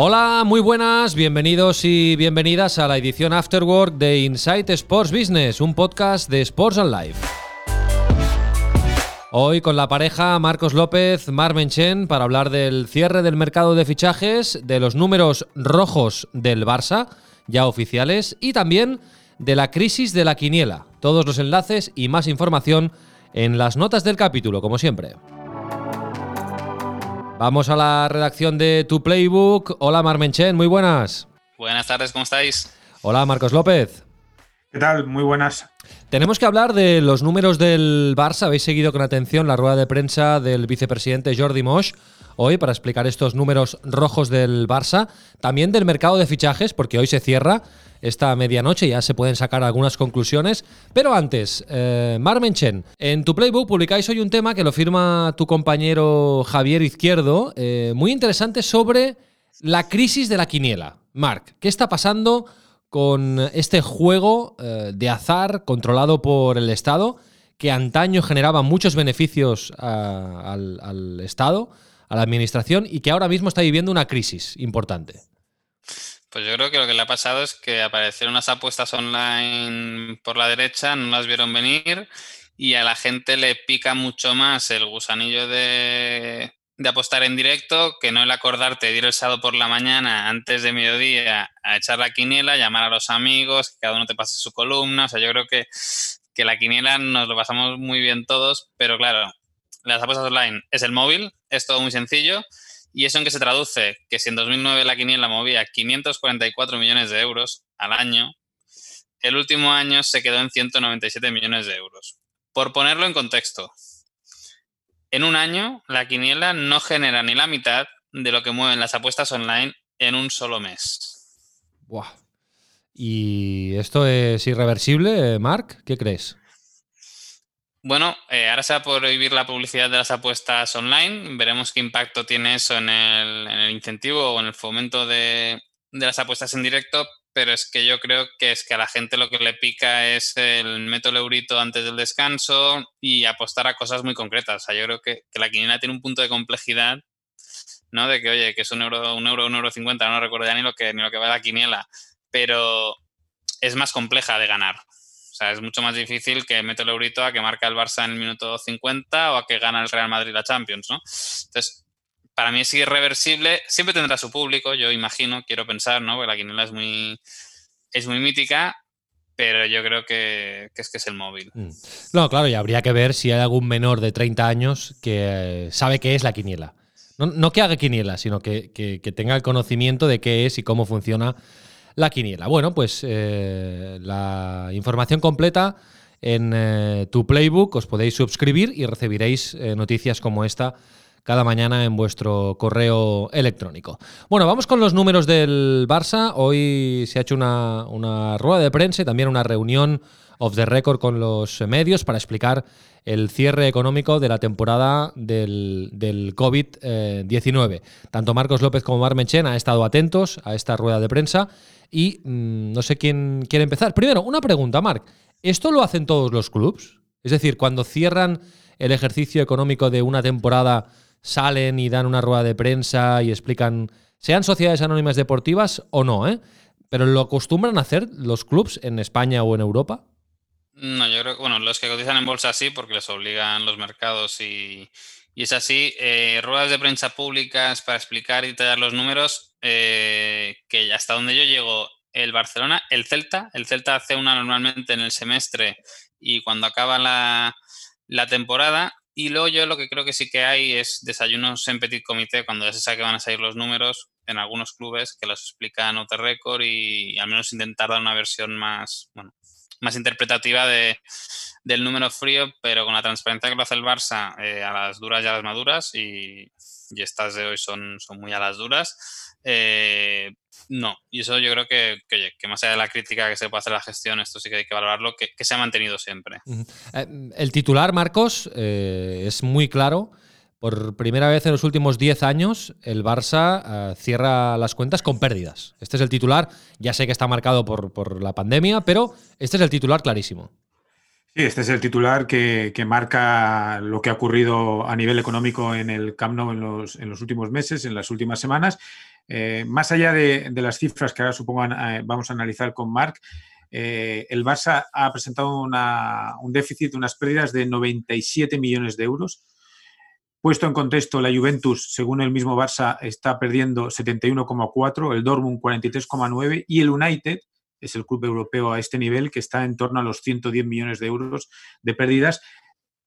Hola, muy buenas, bienvenidos y bienvenidas a la edición Afterwork de Insight Sports Business, un podcast de Sports and Life. Hoy con la pareja Marcos López, Mar Menchen, para hablar del cierre del mercado de fichajes, de los números rojos del Barça, ya oficiales, y también de la crisis de la quiniela. Todos los enlaces y más información en las notas del capítulo, como siempre. Vamos a la redacción de Tu Playbook. Hola Marmenchen, muy buenas. Buenas tardes, ¿cómo estáis? Hola Marcos López. ¿Qué tal? Muy buenas. Tenemos que hablar de los números del Barça. Habéis seguido con atención la rueda de prensa del vicepresidente Jordi Mosch hoy para explicar estos números rojos del Barça. También del mercado de fichajes, porque hoy se cierra esta medianoche, ya se pueden sacar algunas conclusiones. Pero antes, eh, Marmenchen, en tu playbook publicáis hoy un tema que lo firma tu compañero Javier Izquierdo, eh, muy interesante sobre la crisis de la quiniela. Marc, ¿qué está pasando con este juego eh, de azar controlado por el Estado que antaño generaba muchos beneficios al, al Estado, a la Administración y que ahora mismo está viviendo una crisis importante? Pues yo creo que lo que le ha pasado es que aparecieron unas apuestas online por la derecha, no las vieron venir y a la gente le pica mucho más el gusanillo de, apostar en directo que no el acordarte de ir el sábado por la mañana antes de mediodía a echar la quiniela, llamar a los amigos, que cada uno te pase su columna. O sea, yo creo que, que la quiniela nos lo pasamos muy bien todos, pero claro, las apuestas online es el móvil, es todo muy sencillo ¿Y eso en qué se traduce? Que si en 2009 la quiniela movía 544 millones de euros al año, el último año se quedó en 197 millones de euros. Por ponerlo en contexto, en un año la quiniela no genera ni la mitad de lo que mueven las apuestas online en un solo mes. Buah. ¿Y esto es irreversible, Mark? ¿Qué crees? Bueno, eh, ahora se va a prohibir la publicidad de las apuestas online. Veremos qué impacto tiene eso en el, incentivo o en el fomento de, las apuestas en directo. Pero es que yo creo que es que a la gente lo que le pica es el meto el eurito antes del descanso y apostar a cosas muy concretas. O sea, yo creo que, la quiniela tiene un punto de complejidad, ¿no? De que, oye, que es un euro, un euro, un euro cincuenta, no recuerdo ya ni lo que, ni lo que va la quiniela. Pero es más compleja de ganar. O sea, es mucho más difícil que mete el eurito a que marca el Barça en el minuto 50 o a que gana el Real Madrid la Champions, ¿no? Entonces, para mí es irreversible. Siempre tendrá su público, yo imagino, quiero pensar, ¿no? Porque la quiniela es muy, es muy mítica, pero yo creo que, es que es el móvil. Mm. No, claro, y habría que ver si hay algún menor de 30 años que sabe qué es la quiniela. No, que haga quiniela, sino que, que, tenga el conocimiento de qué es y cómo funciona la quiniela. Bueno, pues eh, la información completa en eh, tu playbook, os podéis suscribir y recibiréis eh, noticias como esta cada mañana en vuestro correo electrónico. Bueno, vamos con los números del Barça. Hoy se ha hecho una, rueda de prensa y también una reunión off the record con los medios para explicar el cierre económico de la temporada del, del COVID-19. Tanto Marcos López como Mar Menchen han estado atentos a esta rueda de prensa y mm, no sé quién quiere empezar. Primero, una pregunta, Marc. ¿Esto lo hacen todos los clubs? Es decir, cuando cierran el ejercicio económico de una temporada, salen y dan una rueda de prensa y explican, sean sociedades anónimas deportivas o no, ¿eh? ¿Pero lo acostumbran a hacer los clubs en España o en Europa? No, yo creo que, bueno, los que cotizan en bolsa sí, porque les obligan los mercados y, es así. Eh, ruedas de prensa públicas para explicar y detallar los números, eh, que hasta donde yo llego, el Barcelona, el Celta, el Celta hace una normalmente en el semestre y cuando acaba la, la temporada. Y luego yo lo que creo que sí que hay es desayunos en petit comité cuando ya se sabe que van a salir los números en algunos clubes que los explican the record y al menos intentar dar una versión más, bueno, más interpretativa de, del número frío, pero con la transparencia que lo hace el Barça eh, a las duras y a las maduras y, y estas de hoy son, son muy a las duras. Eh, no, y eso yo creo que, que, más allá de la crítica que se puede hacer a la gestión, esto sí que hay que valorarlo, que, se ha mantenido siempre. Eh, el titular, Marcos, eh, es muy claro. Por primera vez en los últimos 10 años, el Barça cierra las cuentas con pérdidas. Este es el titular. Ya sé que está marcado por, por la pandemia, pero este es el titular clarísimo. Sí, este es el titular que, marca lo que ha ocurrido a nivel económico en el Camp Nou en los, últimos meses, en las últimas semanas. Eh, más allá de, las cifras que ahora supongo eh, vamos a analizar con Marc, eh, el Barça ha presentado un déficit, unas pérdidas de 97 millones de euros. Puesto en contexto, la Juventus, según el mismo Barça, está perdiendo 71,4, el Dortmund 43,9 y el United, es el club europeo a este nivel que está en torno a los 110 millones de euros de pérdidas,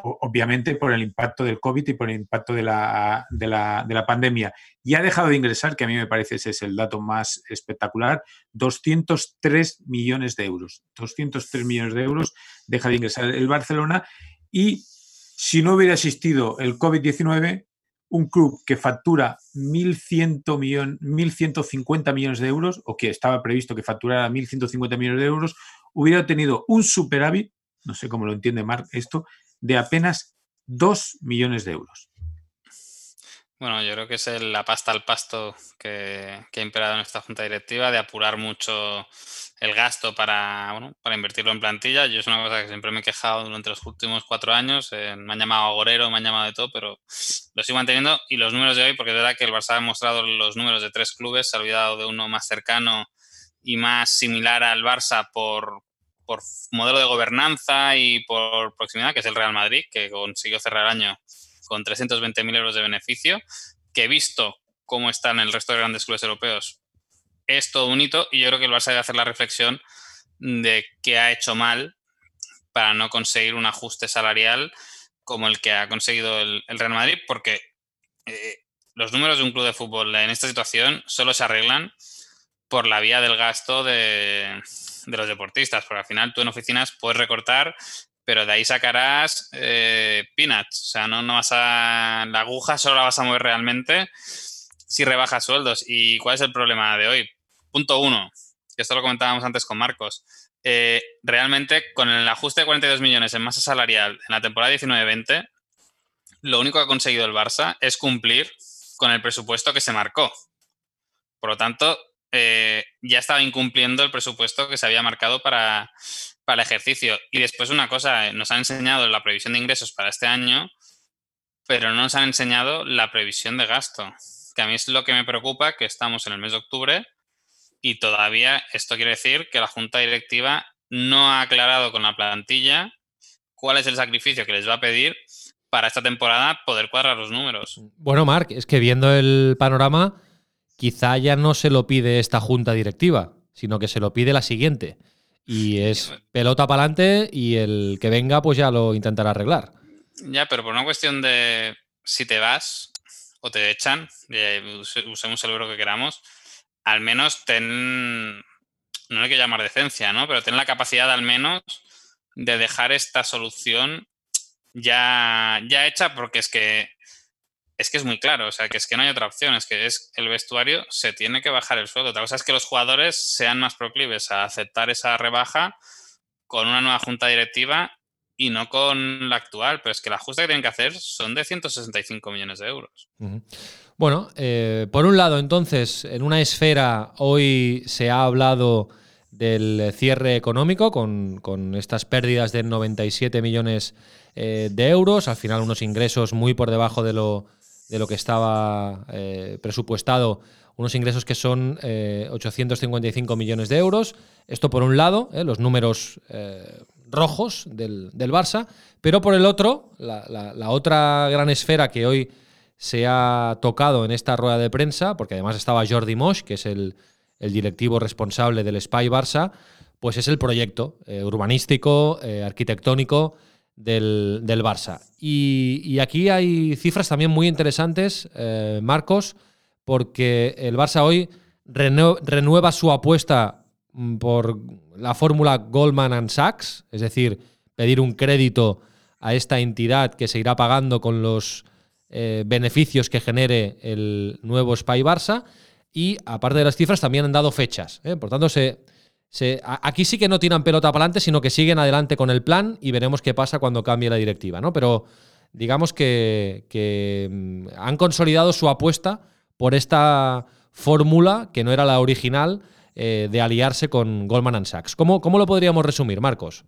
obviamente por el impacto del COVID y por el impacto de la, de la, pandemia. Y ha dejado de ingresar, que a mí me parece ese es el dato más espectacular, 203 millones de euros. 203 millones de euros deja de ingresar el Barcelona y si no hubiera existido el COVID-19, un club que factura 1.100 millones, 1.150 millones de euros, o que estaba previsto que facturara 1.150 millones de euros, hubiera tenido un superávit, no sé cómo lo entiende Marc esto, de apenas 2 millones de euros. Bueno, yo creo que es la pasta al pasto que, que ha imperado en esta junta directiva, de apurar mucho el gasto para, bueno, para invertirlo en plantilla. Yo es una cosa que siempre me he quejado durante los últimos cuatro años. Eh, me han llamado agorero, me han llamado de todo, pero lo sigo manteniendo. Y los números de hoy, porque es verdad que el Barça ha mostrado los números de tres clubes, se ha olvidado de uno más cercano y más similar al Barça por, por modelo de gobernanza y por proximidad, que es el Real Madrid, que consiguió cerrar el año con 320.000 euros de beneficio, que visto cómo están el resto de grandes clubes europeos, es todo un hito y yo creo que el Barça debe hacer la reflexión de qué ha hecho mal para no conseguir un ajuste salarial como el que ha conseguido el, Real Madrid, porque eh, los números de un club de fútbol en esta situación solo se arreglan por la vía del gasto de, los deportistas, porque al final tú en oficinas puedes recortar, pero de ahí sacarás eh, peanuts, o sea, no, no vas a... La aguja solo la vas a mover realmente si rebajas sueldos. ¿Y cuál es el problema de hoy? Punto uno, que esto lo comentábamos antes con Marcos. Eh, realmente, con el ajuste de 42 millones en masa salarial en la temporada 19-20, lo único que ha conseguido el Barça es cumplir con el presupuesto que se marcó. Por lo tanto, eh, ya estaba incumpliendo el presupuesto que se había marcado para, para el ejercicio. Y después una cosa, eh, nos han enseñado la previsión de ingresos para este año, pero no nos han enseñado la previsión de gasto, que a mí es lo que me preocupa, que estamos en el mes de octubre y todavía esto quiere decir que la junta directiva no ha aclarado con la plantilla cuál es el sacrificio que les va a pedir para esta temporada poder cuadrar los números. Bueno, Marc, es que viendo el panorama, quizá ya no se lo pide esta junta directiva, sino que se lo pide la siguiente. Y es pelota para adelante y el que venga pues ya lo intentará arreglar. Ya, pero por una cuestión de si te vas o te echan, usemos el verbo que queramos, al menos ten, no hay que llamar decencia, ¿no? Pero ten la capacidad al menos de dejar esta solución ya, ya hecha porque es que es que es muy claro, o sea, que es que no hay otra opción, es que es el vestuario se tiene que bajar el sueldo. Otra cosa es que los jugadores sean más proclives a aceptar esa rebaja con una nueva junta directiva y no con la actual, pero es que la ajuste que tienen que hacer son de 165 millones de euros. Bueno, eh, por un lado, entonces, en una esfera hoy se ha hablado del cierre económico con, estas pérdidas de 97 millones eh, de euros, al final unos ingresos muy por debajo de lo, de lo que estaba eh, presupuestado, unos ingresos que son 855 millones de euros. Esto por un lado, los números rojos del, Barça, pero por el otro, la, la otra gran esfera que hoy se ha tocado en esta rueda de prensa, porque además estaba Jordi Mosch, que es el, directivo responsable del Spy Barça, pues es el proyecto eh, urbanístico, eh, arquitectónico del, Barça. Y, aquí hay cifras también muy interesantes, eh, Marcos, porque el Barça hoy renueva su apuesta mm, por la fórmula Goldman Sachs, es decir, pedir un crédito a esta entidad que se irá pagando con los eh, beneficios que genere el nuevo Spy Barça. Y aparte de las cifras, también han dado fechas. ¿eh? Por tanto, se, aquí sí que no tiran pelota para adelante, sino que siguen adelante con el plan y veremos qué pasa cuando cambie la directiva. Pero digamos que, mm, han consolidado su apuesta por esta fórmula, que no era la original, eh, de aliarse con Goldman Sachs. ¿Cómo, ¿Cómo lo podríamos resumir, Marcos?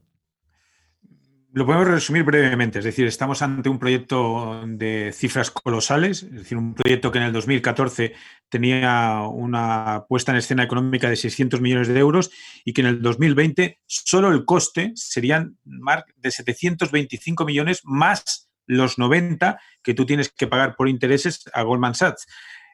Lo podemos resumir brevemente, es decir, estamos ante un proyecto de cifras colosales, es decir, un proyecto que en el 2014 tenía una puesta en escena económica de 600 millones de euros y que en el 2020 solo el coste serían de 725 millones más los 90 que tú tienes que pagar por intereses a Goldman Sachs.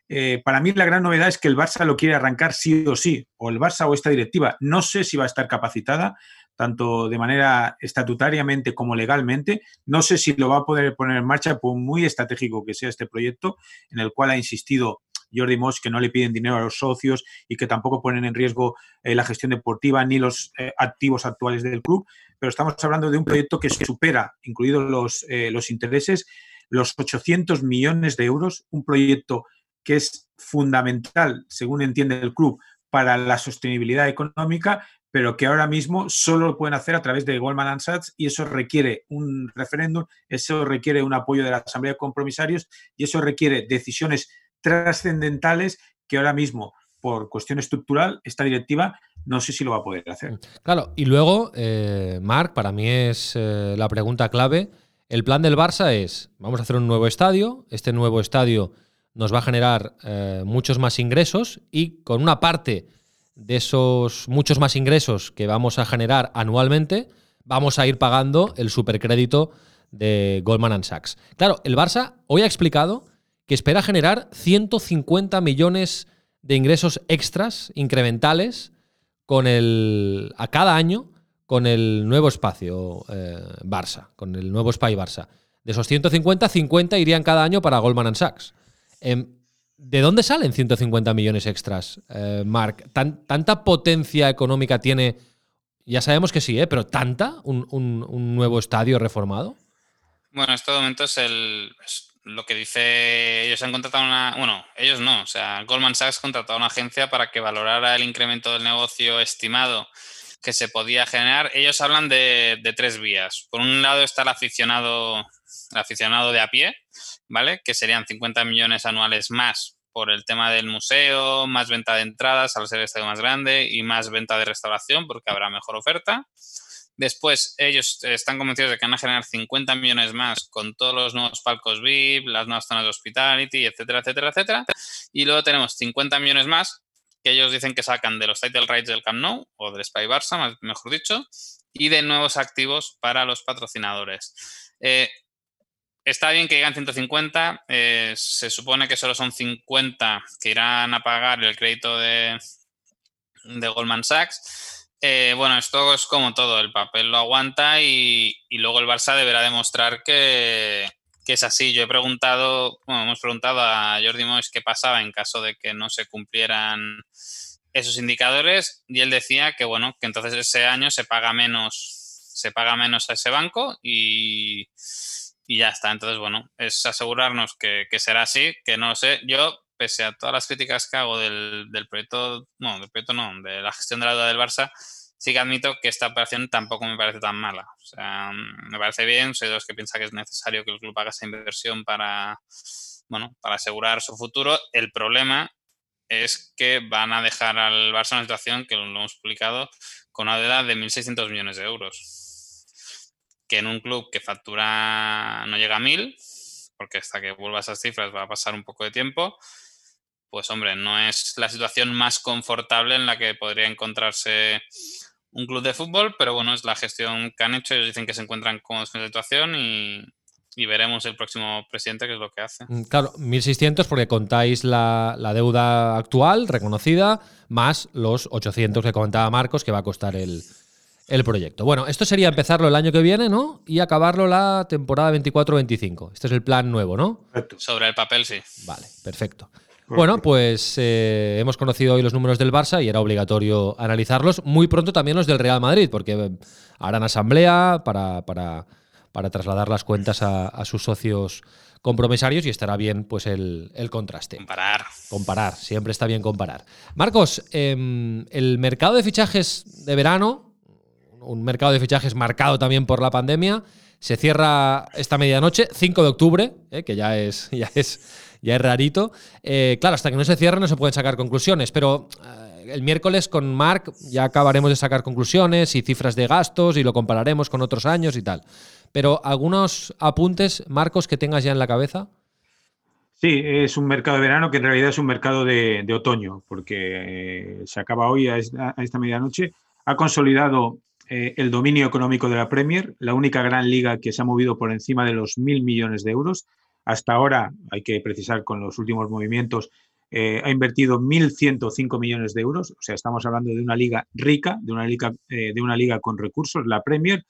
Eh, para mí la gran novedad es que el Barça lo quiere arrancar sí o sí, o el Barça o esta directiva. No sé si va a estar capacitada, tanto de manera estatutariamente como legalmente. No sé si lo va a poder poner en marcha, por muy estratégico que sea este proyecto, en el cual ha insistido Jordi Moss que no le piden dinero a los socios y que tampoco ponen en riesgo eh, la gestión deportiva ni los eh, activos actuales del club. Pero estamos hablando de un proyecto que supera, incluidos los, los intereses, los 800 millones de euros, un proyecto que es fundamental, según entiende el club, para la sostenibilidad económica, pero que ahora mismo solo lo pueden hacer a través de Goldman Sachs y eso requiere un referéndum, eso requiere un apoyo de la Asamblea de Compromisarios y eso requiere decisiones trascendentales que ahora mismo, por cuestión estructural, esta directiva no sé si lo va a poder hacer. Claro, y luego, eh, Marc, para mí es eh, la pregunta clave. El plan del Barça es, vamos a hacer un nuevo estadio, este nuevo estadio nos va a generar eh, muchos más ingresos y con una parte de esos muchos más ingresos que vamos a generar anualmente, vamos a ir pagando el supercrédito de Goldman Sachs. Claro, el Barça hoy ha explicado que espera generar 150 millones de ingresos extras, incrementales, con el, a cada año con el nuevo espacio eh, Barça, con el nuevo Spy Barça. De esos 150, 50 irían cada año para Goldman Sachs. Em, ¿De dónde salen 150 millones extras, eh, Mark? ¿Tanta potencia económica tiene? Ya sabemos que sí, ¿eh? pero ¿tanta un, nuevo estadio reformado? Bueno, en este momento es, el, lo que dice. Ellos han contratado una. Bueno, ellos no. O sea, Goldman Sachs ha contratado una agencia para que valorara el incremento del negocio estimado que se podía generar. Ellos hablan de, de tres vías. Por un lado está el aficionado, el aficionado de a pie, ¿vale? Que serían 50 millones anuales más por el tema del museo, más venta de entradas al ser el estadio más grande y más venta de restauración porque habrá mejor oferta. Después, ellos están convencidos de que van a generar 50 millones más con todos los nuevos palcos VIP, las nuevas zonas de hospitality, etcétera, etcétera, etcétera. Y luego tenemos 50 millones más que ellos dicen que sacan de los title rights del Camp Nou o del Spy Barça, mejor dicho, y de nuevos activos para los patrocinadores. Eh, Está bien que llegan 150, eh, se supone que solo son 50 que irán a pagar el crédito de, Goldman Sachs. Eh, bueno, esto es como todo, el papel lo aguanta y, luego el Barça deberá demostrar que, es así. Yo he preguntado, bueno, hemos preguntado a Jordi Mois qué pasaba en caso de que no se cumplieran esos indicadores y él decía que bueno, que entonces ese año se paga menos, se paga menos a ese banco y y ya está. Entonces, bueno, es asegurarnos que, será así, que no lo sé. Yo, pese a todas las críticas que hago del, proyecto, no, del proyecto no, de la gestión de la deuda del Barça, sí que admito que esta operación tampoco me parece tan mala. O sea, mm, me parece bien, soy de los que piensa que es necesario que el club haga esa inversión para, bueno, para asegurar su futuro. El problema es que van a dejar al Barça en una situación que lo hemos publicado con una deuda de 1.600 millones de euros que en un club que factura no llega a mil, porque hasta que vuelva a esas cifras va a pasar un poco de tiempo, pues hombre, no es la situación más confortable en la que podría encontrarse un club de fútbol, pero bueno, es la gestión que han hecho. Ellos dicen que se encuentran con la situación y, veremos el próximo presidente qué es lo que hace. Mm, claro, 1.600 porque contáis la, la, deuda actual reconocida más los 800 que comentaba Marcos que va a costar el, el proyecto. Bueno, esto sería empezarlo el año que viene, ¿no? Y acabarlo la temporada 24-25. Este es el plan nuevo, ¿no? Sobre el papel, sí. Vale, perfecto. Bueno, pues eh, hemos conocido hoy los números del Barça y era obligatorio analizarlos. Muy pronto también los del Real Madrid, porque harán asamblea para, para, trasladar las cuentas a, sus socios compromisarios y estará bien pues el, el contraste. Comparar. Comparar, siempre está bien comparar. Marcos, em, el mercado de fichajes de verano, un mercado de fichajes marcado también por la pandemia, se cierra esta medianoche, 5 de octubre, eh, que ya es, ya es, ya es rarito. Eh, claro, hasta que no se cierre no se pueden sacar conclusiones, pero eh, el miércoles con Marc ya acabaremos de sacar conclusiones y cifras de gastos y lo compararemos con otros años y tal. Pero algunos apuntes, Marcos, que tengas ya en la cabeza. Sí, es un mercado de verano que en realidad es un mercado de, otoño, porque se acaba hoy a esta medianoche. Ha consolidado eh, el dominio económico de la Premier, la única gran liga que se ha movido por encima de los mil millones de euros. Hasta ahora, hay que precisar con los últimos movimientos, eh, ha invertido 1.105 millones de euros. O sea, estamos hablando de una liga rica, de una liga, eh, de una liga con recursos, la Premier.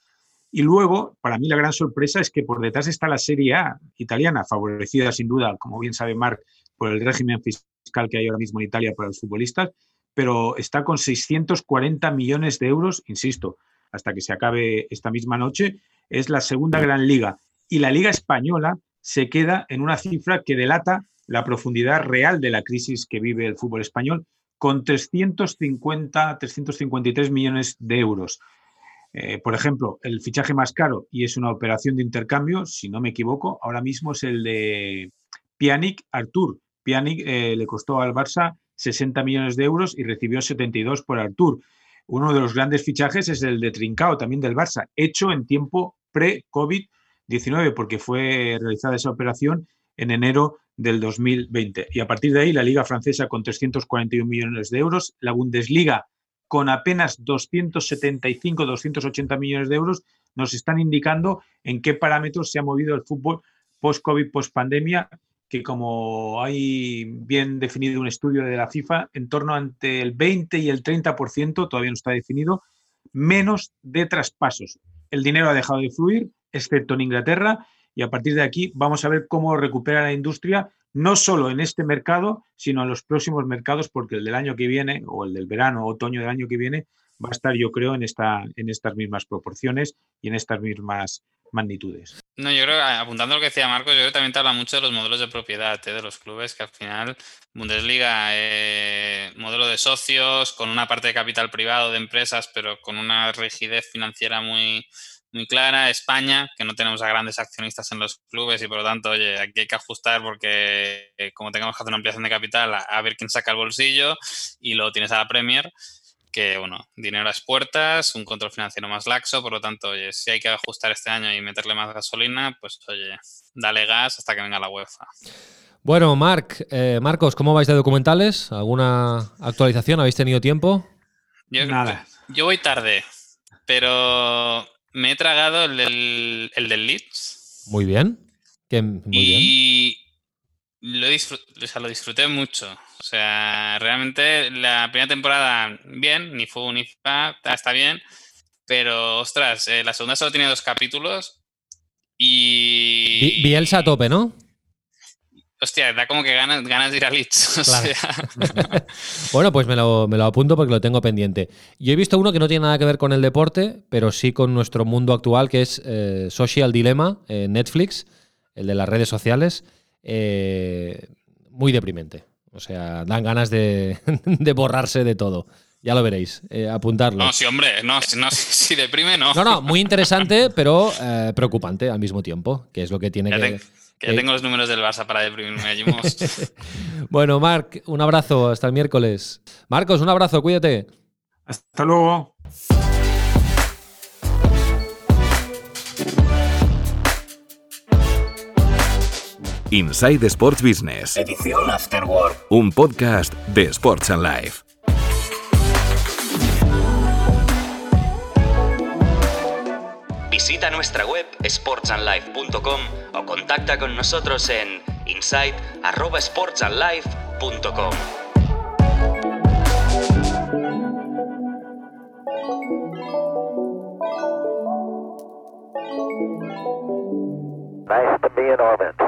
Y luego, para mí la gran sorpresa es que por detrás está la Serie A italiana, favorecida sin duda, como bien sabe Marc, por el régimen fiscal que hay ahora mismo en Italia para los futbolistas, pero está con 640 millones de euros, insisto, hasta que se acabe esta misma noche, es la segunda gran liga. Y la liga española se queda en una cifra que delata la profundidad real de la crisis que vive el fútbol español, con 350, 353 millones de euros. Eh, por ejemplo, el fichaje más caro, y es una operación de intercambio, si no me equivoco, ahora mismo es el de Pianic Artur. Pianic eh, le costó al Barça 60 millones de euros y recibió 72 por Artur. Uno de los grandes fichajes es el de Trincao, también del Barça, hecho en tiempo pre-COVID-19, porque fue realizada esa operación en enero del 2020. Y a partir de ahí, la Liga Francesa con 341 millones de euros, la Bundesliga con apenas 275, 280 millones de euros, nos están indicando en qué parámetros se ha movido el fútbol post-COVID, post-pandemia que como hay bien definido un estudio de la FIFA, en torno entre el 20 y el 30%, todavía no está definido, menos de traspasos. El dinero ha dejado de fluir, excepto en Inglaterra, y a partir de aquí vamos a ver cómo recupera la industria, no solo en este mercado, sino en los próximos mercados, porque el del año que viene, o el del verano o otoño del año que viene, va a estar, yo creo, en, esta, en estas mismas proporciones y en estas mismas magnitudes. No, yo creo, apuntando a lo que decía Marcos, yo creo que también te habla mucho de los modelos de propiedad ¿eh? de los clubes, que al final Bundesliga, eh, modelo de socios, con una parte de capital privado de empresas, pero con una rigidez financiera muy, muy clara. España, que no tenemos a grandes accionistas en los clubes y por lo tanto, oye, aquí hay que ajustar porque eh, como tengamos que hacer una ampliación de capital, a, a ver quién saca el bolsillo y luego tienes a la Premier que, bueno, dinero a las puertas, un control financiero más laxo, por lo tanto, oye, si hay que ajustar este año y meterle más gasolina, pues, oye, dale gas hasta que venga la UEFA. Bueno, Marc, eh, Marcos, ¿cómo vais de documentales? ¿Alguna actualización? ¿Habéis tenido tiempo? Yo, Nada. Yo voy tarde, pero me he tragado el del, el del Leeds. Muy bien. Que, muy y bien. Lo, disfrut o sea, lo disfruté mucho. O sea, realmente la primera temporada, bien, ni fu ni fa, está bien. Pero, ostras, eh, la segunda solo tiene dos capítulos. Y. Bielsa a tope, ¿no? Hostia, da como que ganas, ganas de ir a Leeds. O sea. bueno, pues me lo, me lo, apunto porque lo tengo pendiente. Yo he visto uno que no tiene nada que ver con el deporte, pero sí con nuestro mundo actual, que es eh, Social Dilemma, eh, Netflix, el de las redes sociales. Eh, muy deprimente. O sea, dan ganas de, de borrarse de todo. Ya lo veréis, eh, apuntarlo. No, sí, hombre, no, no si deprime, no. No, no, muy interesante, pero eh, preocupante al mismo tiempo, que es lo que tiene ya que... Te, que ya tengo los números del Barça para deprimirme. bueno, Marc, un abrazo, hasta el miércoles. Marcos, un abrazo, cuídate. Hasta luego. Inside Sports Business. Edición Afterword. Un podcast de Sports and Life. Visita nuestra web sportsandlife.com o contacta con nosotros en insight@sportsandlife.com. Nice to be in orbit.